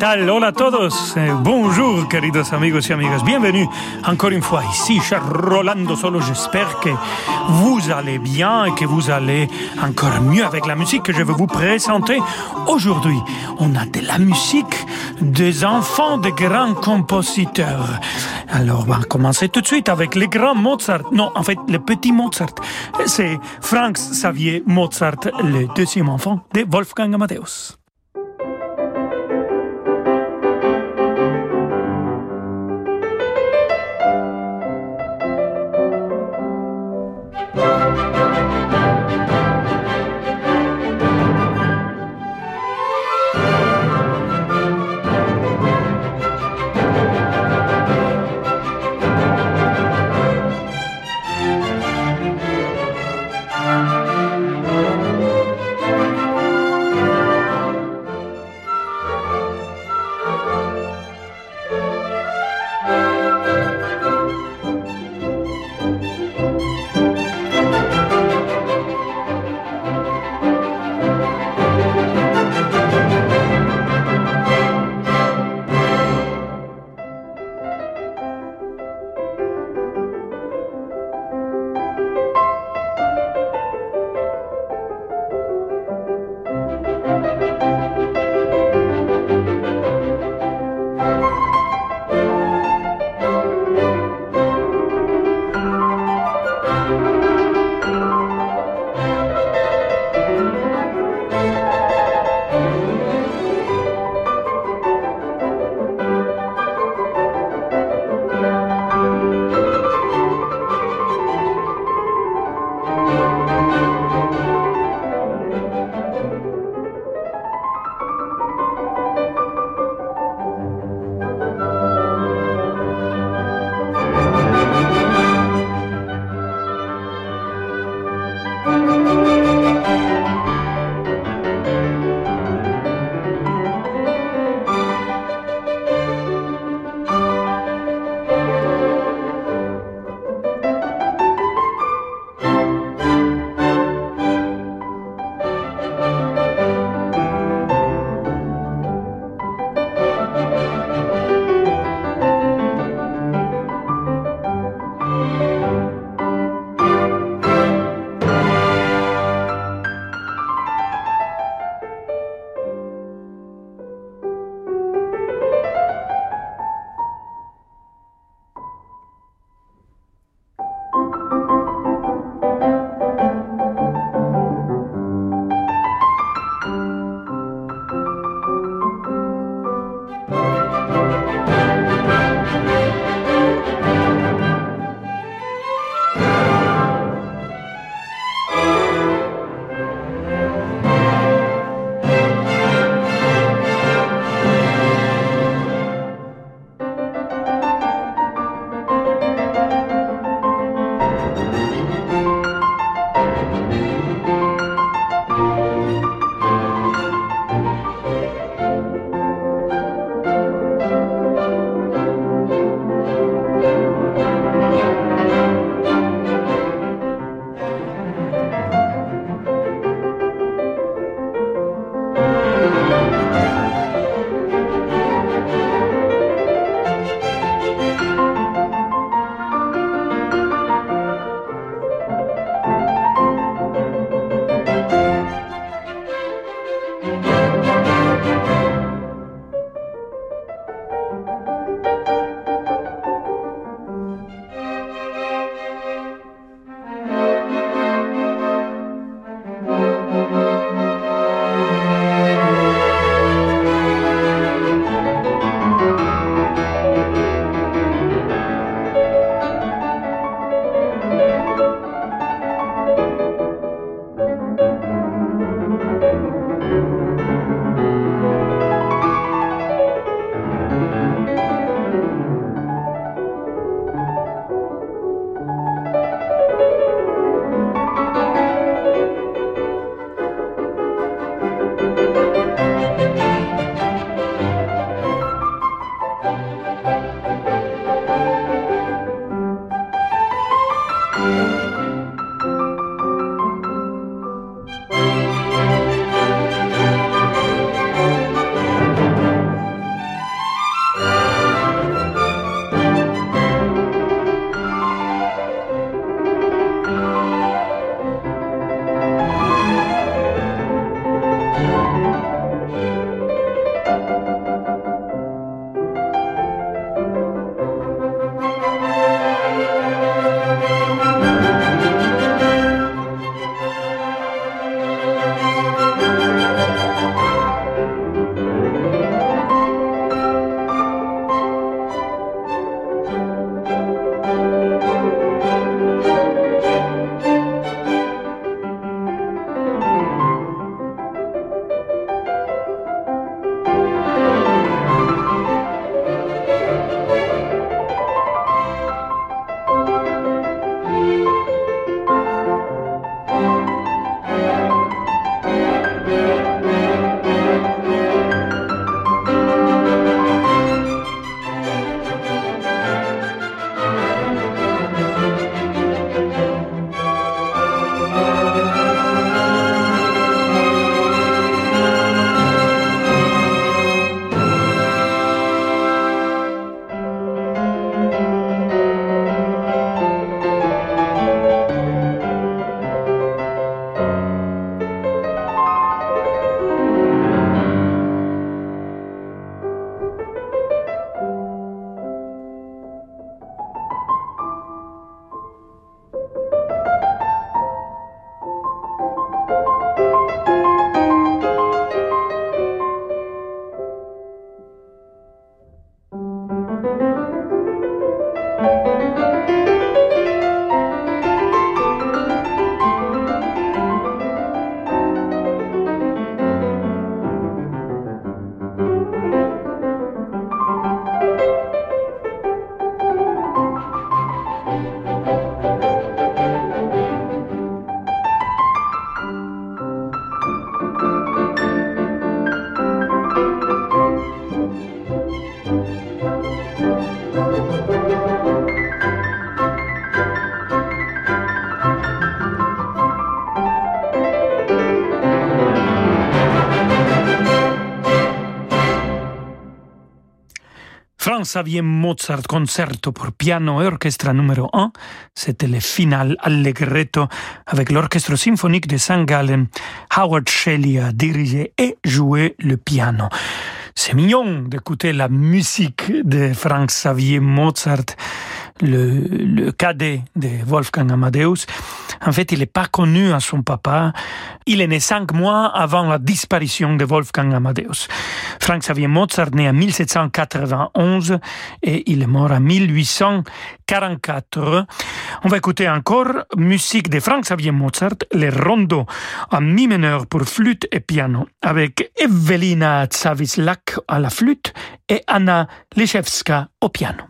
Tal? Hola a todos. Eh, bonjour, queridos amigos y amigas. Bienvenue encore une fois ici, cher Rolando Solo. J'espère que vous allez bien et que vous allez encore mieux avec la musique que je vais vous présenter. Aujourd'hui, on a de la musique des enfants de grands compositeurs. Alors, on va commencer tout de suite avec le grand Mozart. Non, en fait, le petit Mozart. C'est Franz Xavier Mozart, le deuxième enfant de Wolfgang Amadeus. Xavier Mozart concerto pour piano et orchestre numéro 1. C'était le final allegretto avec l'orchestre symphonique de St. Gallen. Howard Shelley a dirigé et joué le piano. C'est mignon d'écouter la musique de Franz Xavier Mozart le, cadet de Wolfgang Amadeus. En fait, il n'est pas connu à son papa. Il est né cinq mois avant la disparition de Wolfgang Amadeus. Franz Xavier Mozart né en 1791 et il est mort en 1844. On va écouter encore musique de Franz Xavier Mozart, les rondeaux en mi mineur pour flûte et piano, avec Evelina Tsavislak à la flûte et Anna Leszewska au piano.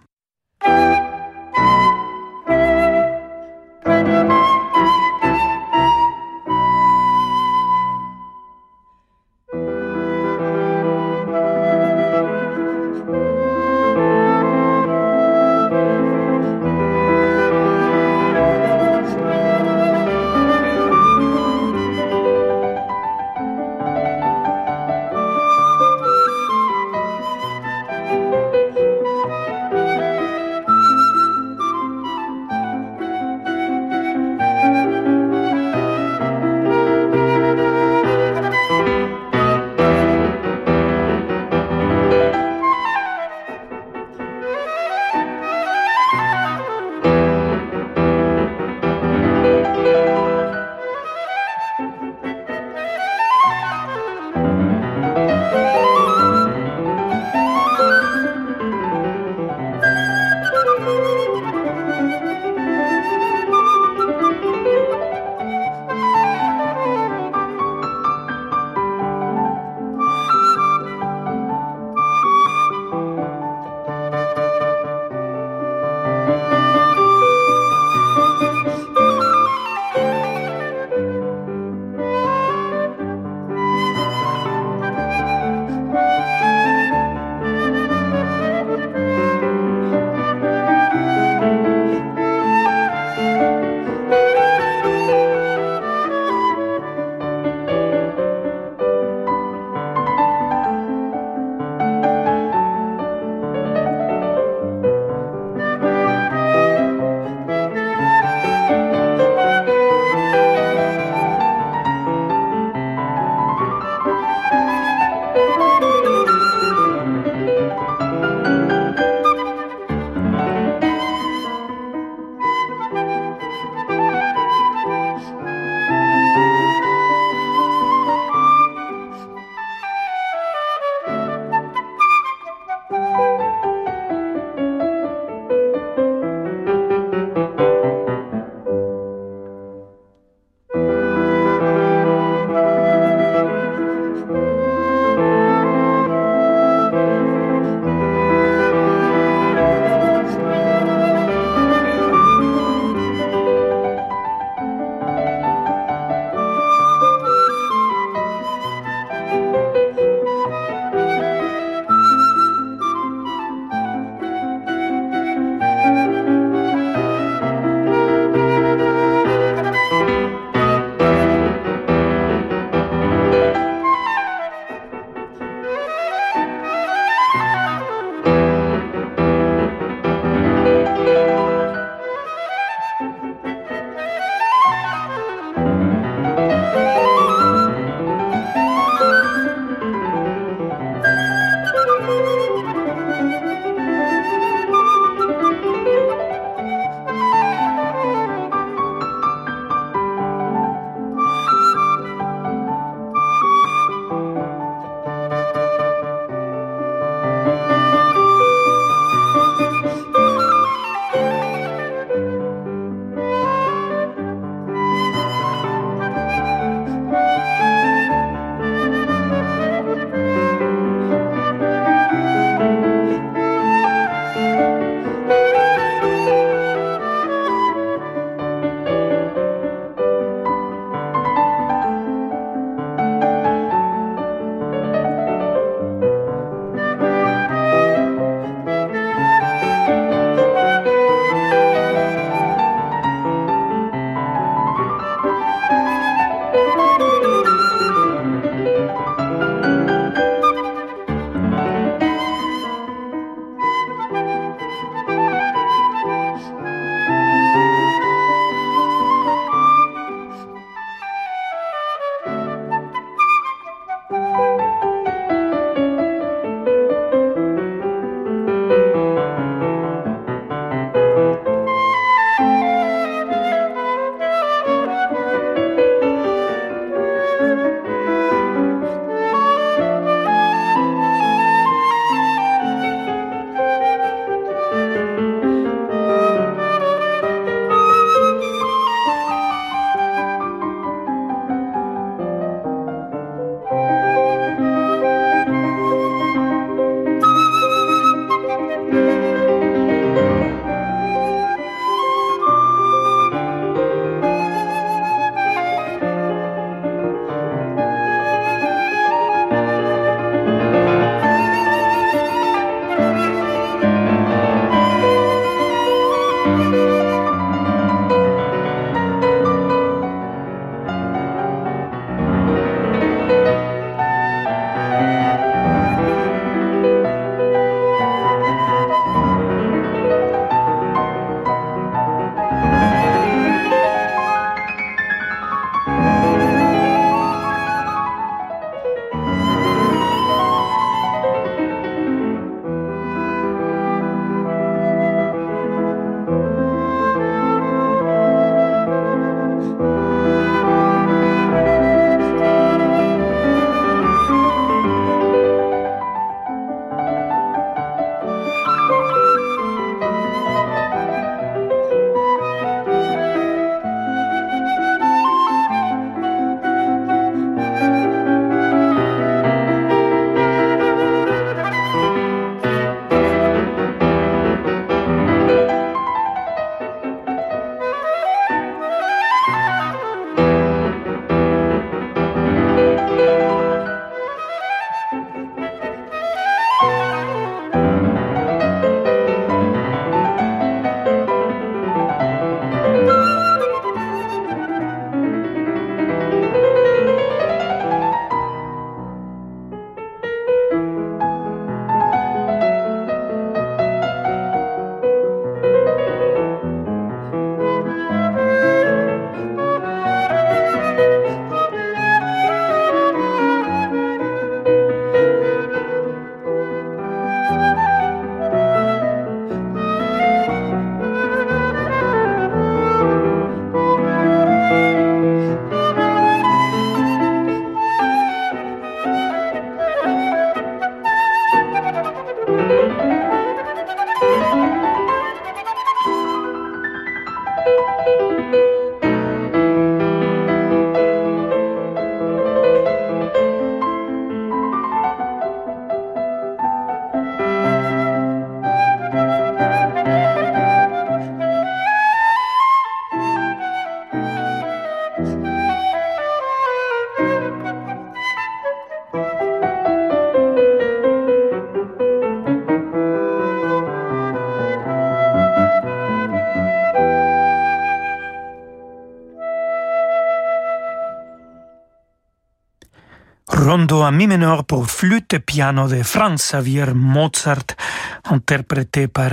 À mi mineur pour flûte et piano de Franz Xavier Mozart, interprété par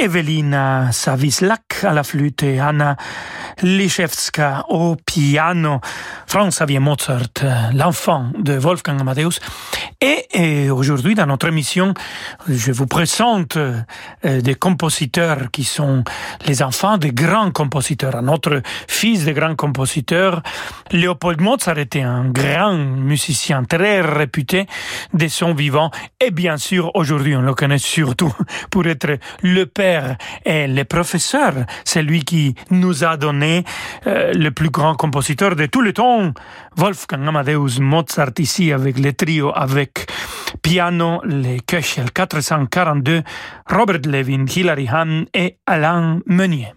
Evelina Savislak à la flûte et Anna Liszewska au piano. Franz Xavier Mozart, l'enfant de Wolfgang Amadeus. Et, aujourd'hui, dans notre émission, je vous présente euh, des compositeurs qui sont les enfants de grands compositeurs. Notre fils de grands compositeurs, Léopold Mozart était un grand musicien très réputé de son vivant. Et bien sûr, aujourd'hui, on le connaît surtout pour être le père et le professeur. C'est lui qui nous a donné euh, le plus grand compositeur de tous les temps, Wolfgang Amadeus Mozart, ici avec le trio, avec piano, le Köchel 442, Robert Levin, Hilary Hahn et Alain Meunier.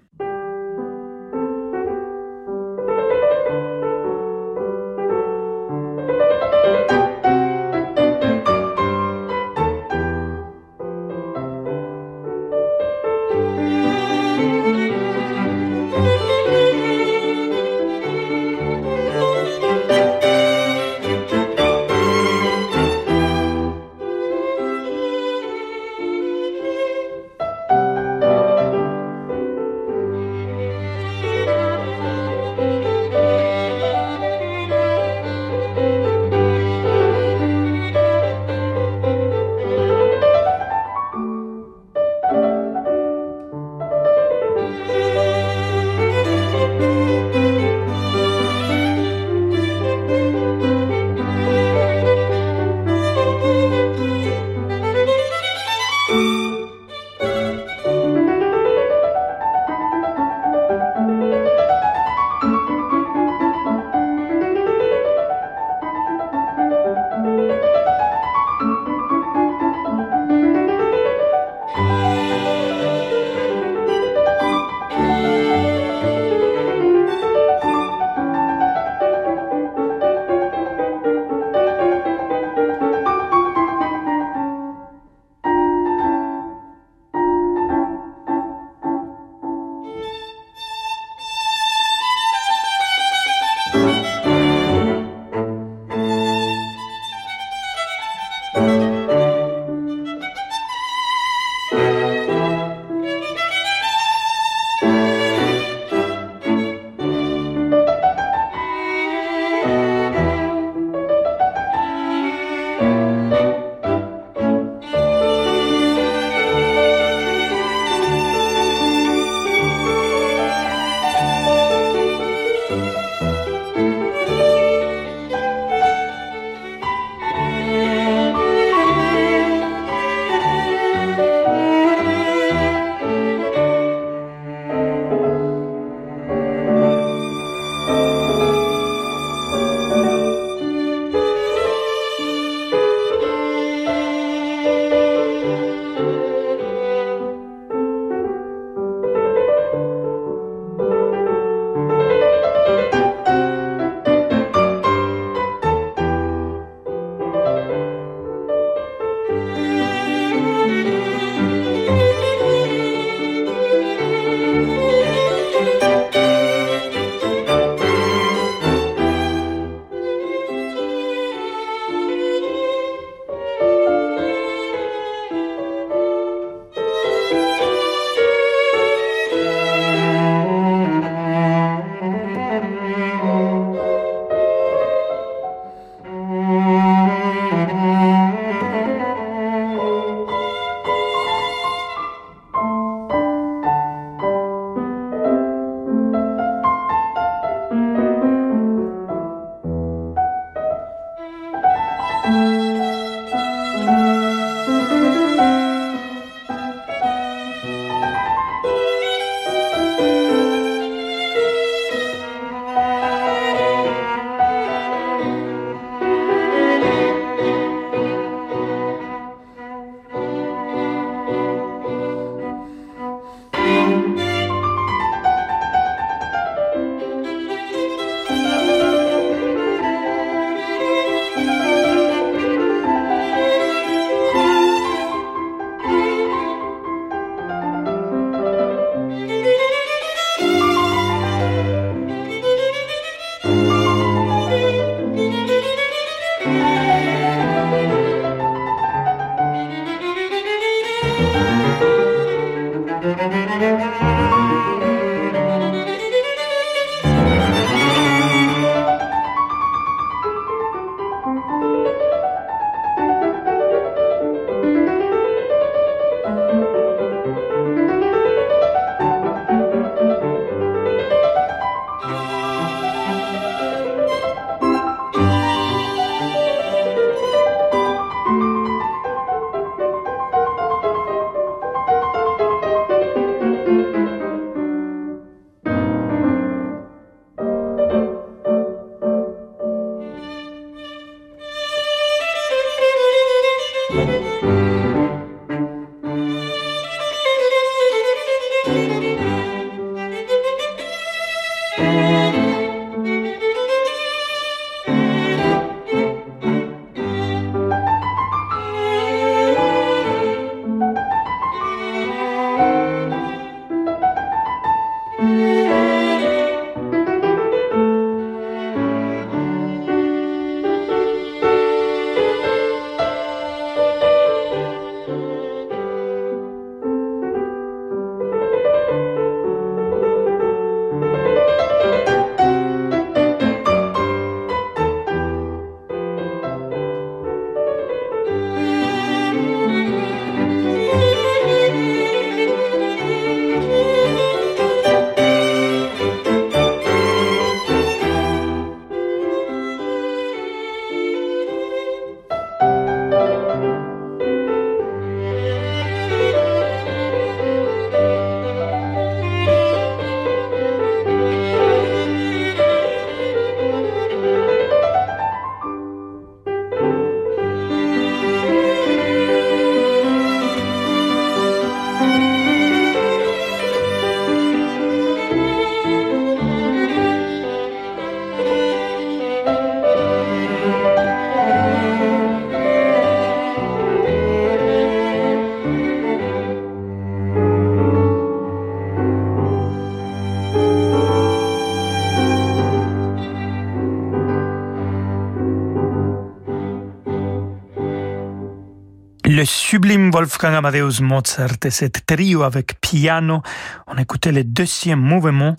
Le sublime Wolfgang Amadeus Mozart et cette trio avec piano. On écoutait le deuxième mouvement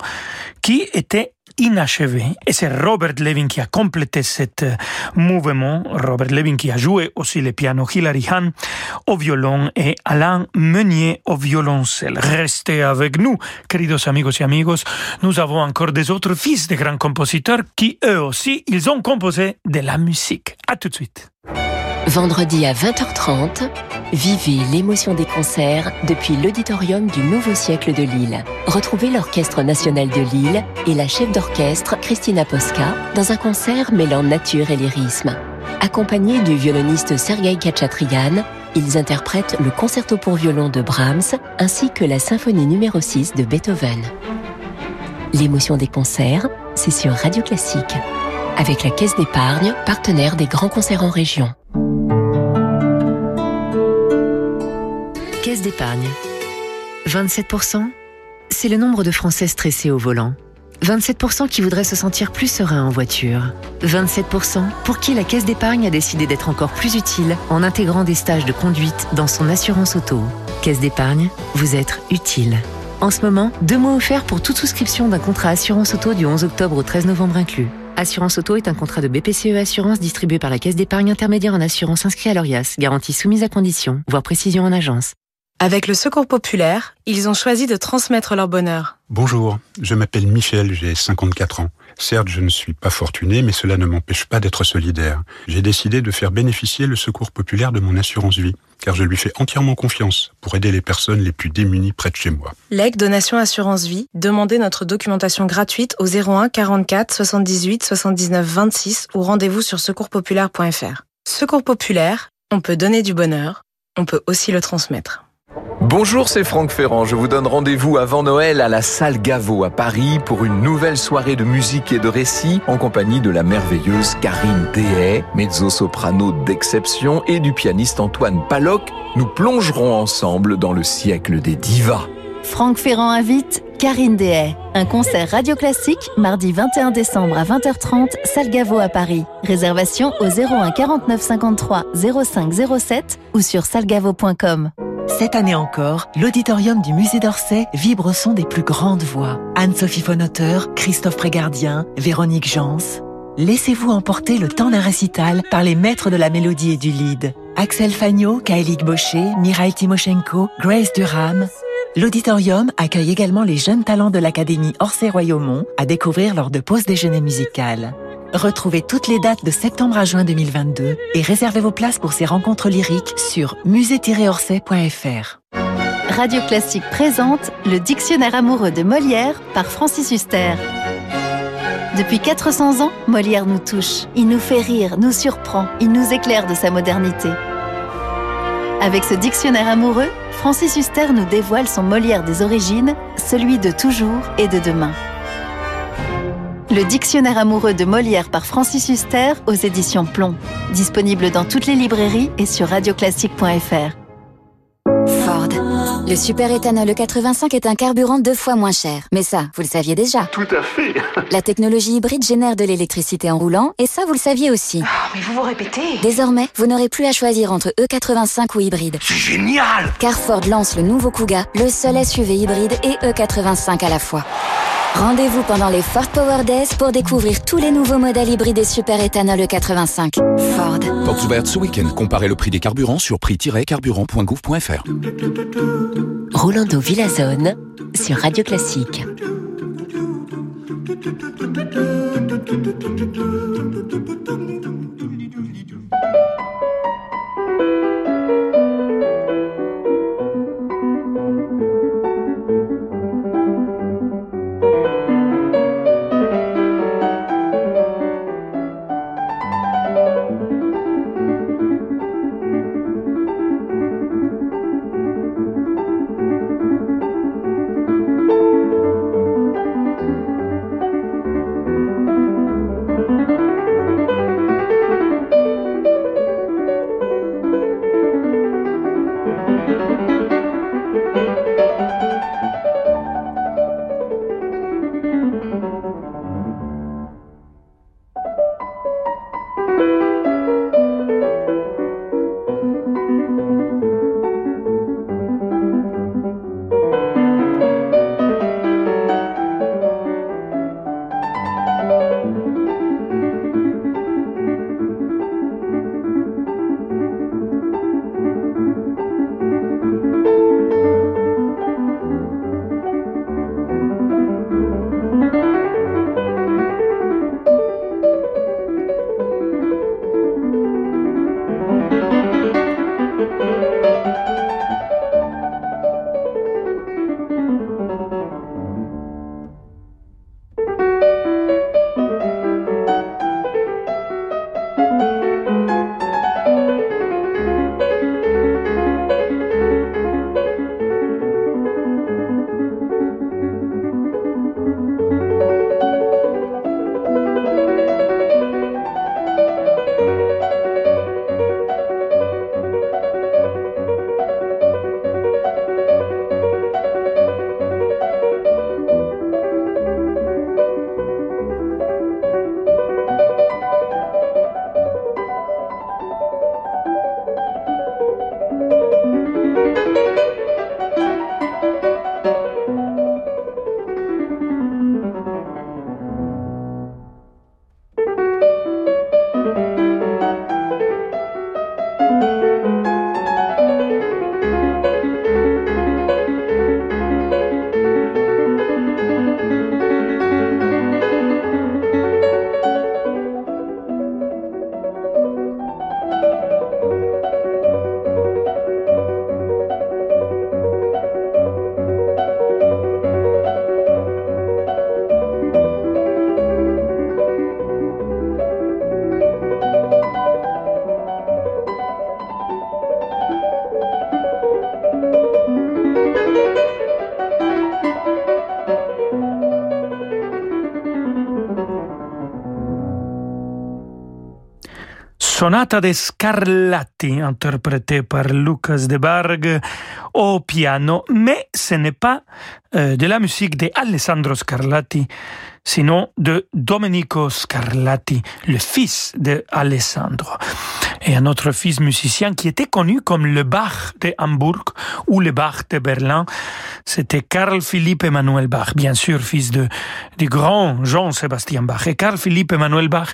qui était inachevé. Et c'est Robert Levin qui a complété cet mouvement. Robert Levin qui a joué aussi le piano, Hilary Hahn au violon et Alain Meunier au violoncelle. Restez avec nous, queridos amigos y amigos. Nous avons encore des autres fils de grands compositeurs qui, eux aussi, ils ont composé de la musique. À tout de suite. Vendredi à 20h30, vivez l'émotion des concerts depuis l'auditorium du Nouveau Siècle de Lille. Retrouvez l'Orchestre national de Lille et la chef d'orchestre Christina Posca dans un concert mêlant nature et lyrisme. Accompagnés du violoniste Sergei Khachatryan, ils interprètent le concerto pour violon de Brahms ainsi que la symphonie numéro 6 de Beethoven. L'émotion des concerts, c'est sur Radio Classique. Avec la Caisse d'épargne, partenaire des grands concerts en région. D'épargne. 27%, c'est le nombre de Français stressés au volant. 27% qui voudraient se sentir plus sereins en voiture. 27% pour qui la caisse d'épargne a décidé d'être encore plus utile en intégrant des stages de conduite dans son assurance auto. Caisse d'épargne, vous êtes utile. En ce moment, deux mois offerts pour toute souscription d'un contrat assurance auto du 11 octobre au 13 novembre inclus. Assurance Auto est un contrat de BPCE Assurance distribué par la Caisse d'épargne intermédiaire en assurance inscrit à l'ORIAS, garantie soumise à condition, voire précision en agence. Avec le Secours Populaire, ils ont choisi de transmettre leur bonheur. Bonjour, je m'appelle Michel, j'ai 54 ans. Certes, je ne suis pas fortuné, mais cela ne m'empêche pas d'être solidaire. J'ai décidé de faire bénéficier le Secours Populaire de mon assurance vie, car je lui fais entièrement confiance pour aider les personnes les plus démunies près de chez moi. Leg Donation Assurance Vie, demandez notre documentation gratuite au 01 44 78 79 26 ou rendez-vous sur secourspopulaire.fr. Secours Populaire, on peut donner du bonheur, on peut aussi le transmettre. Bonjour, c'est Franck Ferrand. Je vous donne rendez-vous avant Noël à la salle Gaveau à Paris pour une nouvelle soirée de musique et de récits en compagnie de la merveilleuse Karine Dehay, mezzo-soprano d'exception, et du pianiste Antoine Paloc. Nous plongerons ensemble dans le siècle des divas. Franck Ferrand invite Karine Dehay. Un concert radio classique mardi 21 décembre à 20h30, salle Gaveau à Paris. Réservation au 01 49 53 05 07 ou sur salgavo.com. Cette année encore, l'auditorium du musée d'Orsay vibre au son des plus grandes voix. Anne-Sophie Fonauter, Christophe Prégardien, Véronique Jans. Laissez-vous emporter le temps d'un récital par les maîtres de la mélodie et du lead. Axel Fagnot, Kaelik Baucher, Mirail Timoshenko, Grace Durham. L'auditorium accueille également les jeunes talents de l'Académie Orsay-Royaumont à découvrir lors de pauses déjeuner musicales. Retrouvez toutes les dates de septembre à juin 2022 et réservez vos places pour ces rencontres lyriques sur musée-orsay.fr. Radio Classique présente le Dictionnaire amoureux de Molière par Francis Huster. Depuis 400 ans, Molière nous touche. Il nous fait rire, nous surprend, il nous éclaire de sa modernité. Avec ce dictionnaire amoureux, Francis Huster nous dévoile son Molière des origines, celui de toujours et de demain. Le dictionnaire amoureux de Molière par Francis Huster aux éditions Plomb. Disponible dans toutes les librairies et sur radioclassique.fr. Ford. Le super éthanol E85 est un carburant deux fois moins cher. Mais ça, vous le saviez déjà. Tout à fait. La technologie hybride génère de l'électricité en roulant, et ça, vous le saviez aussi. Oh, mais vous vous répétez. Désormais, vous n'aurez plus à choisir entre E85 ou hybride. C'est génial Car Ford lance le nouveau Kuga, le seul SUV hybride et E85 à la fois. Rendez-vous pendant les Ford Power Days pour découvrir tous les nouveaux modèles hybrides et super éthanol E85. Ford. Portes ouvertes ce week-end. Comparez le prix des carburants sur prix-carburant.gouv.fr. Rolando Villazone sur Radio Classique. Sonata de Scarlatti, interprétée par Lucas de Bargue au piano, mais ce n'est pas de la musique de Alessandro Scarlatti, sinon de Domenico Scarlatti, le fils de Alessandro. Et un autre fils musicien qui était connu comme le Bach de Hambourg ou le Bach de Berlin, c'était Carl Philippe Emmanuel Bach, bien sûr fils de, du grand Jean-Sébastien Bach. Et Carl Philippe Emmanuel Bach,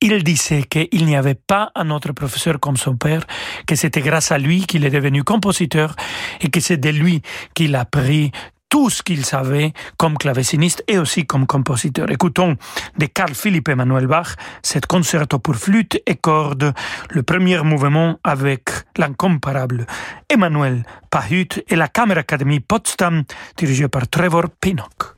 il disait qu'il n'y avait pas un autre professeur comme son père, que c'était grâce à lui qu'il est devenu compositeur et que c'est de lui qu'il a pris tout ce qu'il savait comme claveciniste et aussi comme compositeur. Écoutons de Carl Philipp Emanuel Bach cet concerto pour flûte et cordes, le premier mouvement avec l'incomparable Emmanuel Pahut et la Kammeracademie Potsdam dirigée par Trevor Pinnock.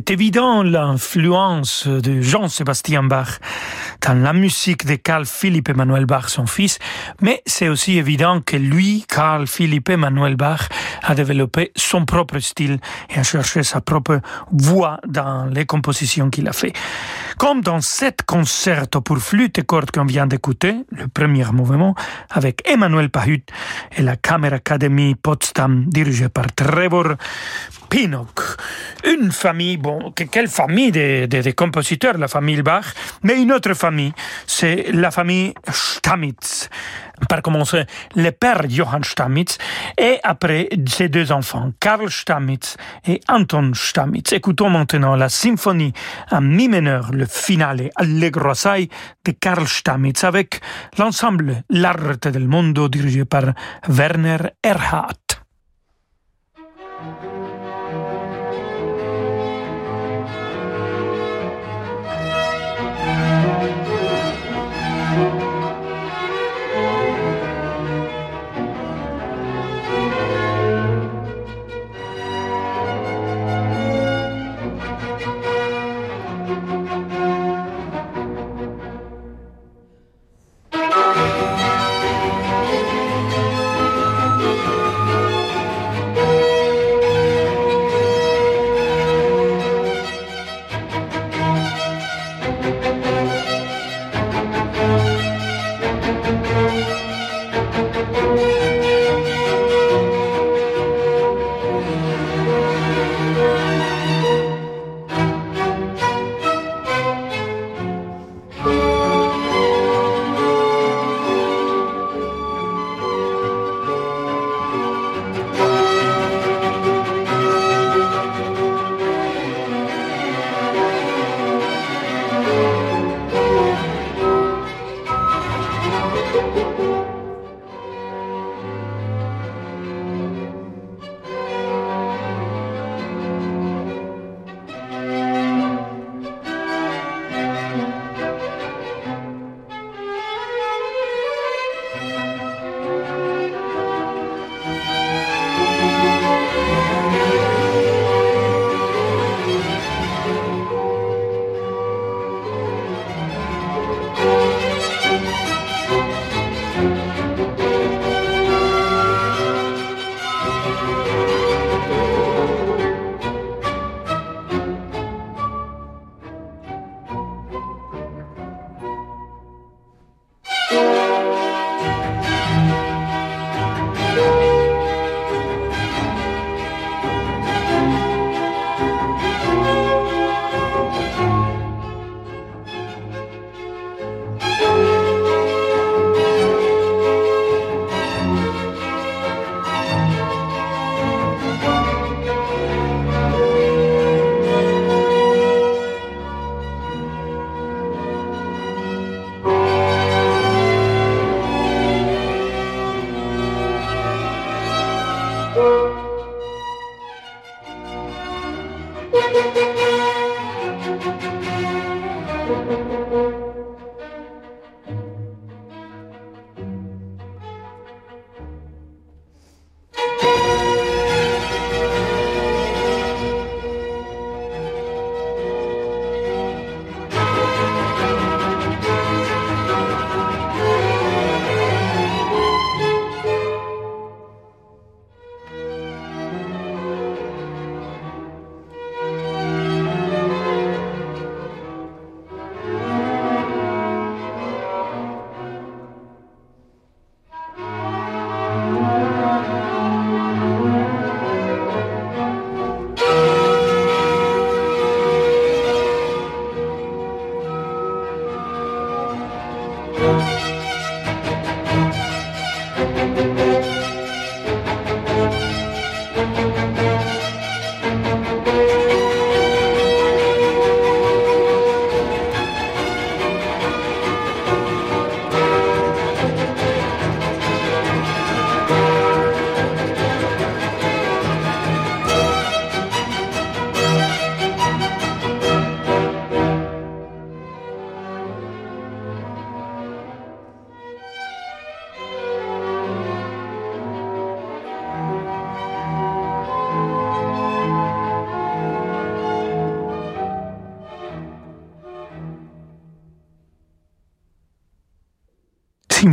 C'est évident l'influence de Jean-Sébastien Bach dans la musique de Carl Philipp Emmanuel Bach, son fils, mais c'est aussi évident que lui, Carl Philipp Emmanuel Bach, a développé son propre style et a cherché sa propre voix dans les compositions qu'il a fait. Comme dans cet concerto pour flûte et cordes qu'on vient d'écouter, le premier mouvement, avec Emmanuel Pahut et la Kammeracademie Potsdam dirigée par Trevor Pinnock. Une famille, bon, quelle famille de, de, compositeurs, la famille Bach, mais une autre famille, c'est la famille Stamitz. Par commencer, le père Johann Stamitz et après ses deux enfants, Karl Stamitz et Anton Stamitz. Écoutons maintenant la symphonie en mi mineur, le finale Allegro assai de Karl Stamitz avec l'ensemble L'Arte del Mondo dirigé par Werner Erhardt.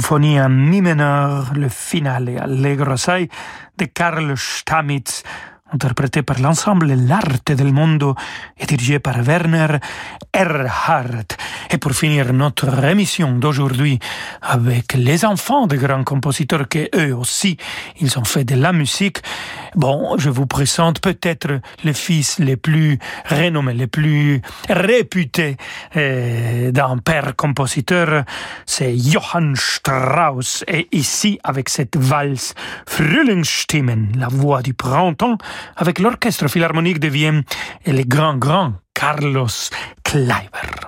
Symphonie en mi mineur, le finale allegro assai de Karl Stamitz, interprété par l'ensemble L'Arte del Mondo et dirigé par Werner Erhardt. Et pour finir notre émission d'aujourd'hui avec les enfants de grands compositeurs qui eux aussi, ils ont fait de la musique. Bon, je vous présente peut-être le fils les plus renommés, les plus réputés euh, d'un père compositeur, c'est Johann Strauss. Et ici, avec cette valse Frühlingsstimmen, la voix du printemps, avec l'Orchestre Philharmonique de Vienne et le grand, grand Carlos Kleiber.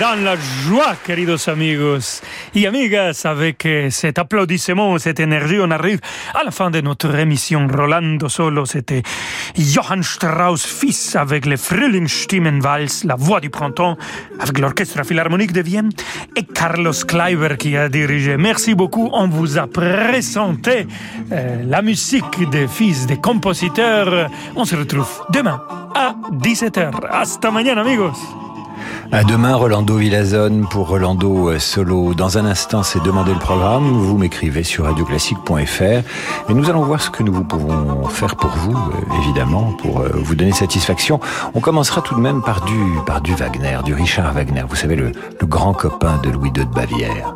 Dans la joie, queridos amigos y amigas, avec cet applaudissement, cette énergie, on arrive à la fin de notre émission. Rolando Solo, c'était Johann Strauss fils avec le Frühlingsstimmenwals, la voix du printemps, avec l'orchestre philharmonique de Vienne, et Carlos Kleiber qui a dirigé. Merci beaucoup. On vous a présenté euh, la musique des fils des compositeurs. On se retrouve demain à 17h. Hasta mañana, amigos. À demain, Rolando Villazone pour Rolando euh, Solo. Dans un instant, c'est demander le programme. Vous m'écrivez sur radioclassique.fr et nous allons voir ce que nous pouvons faire pour vous, euh, évidemment, pour euh, vous donner satisfaction. On commencera tout de même par du, par du Wagner, du Richard Wagner. Vous savez, le, le grand copain de Louis II de Bavière.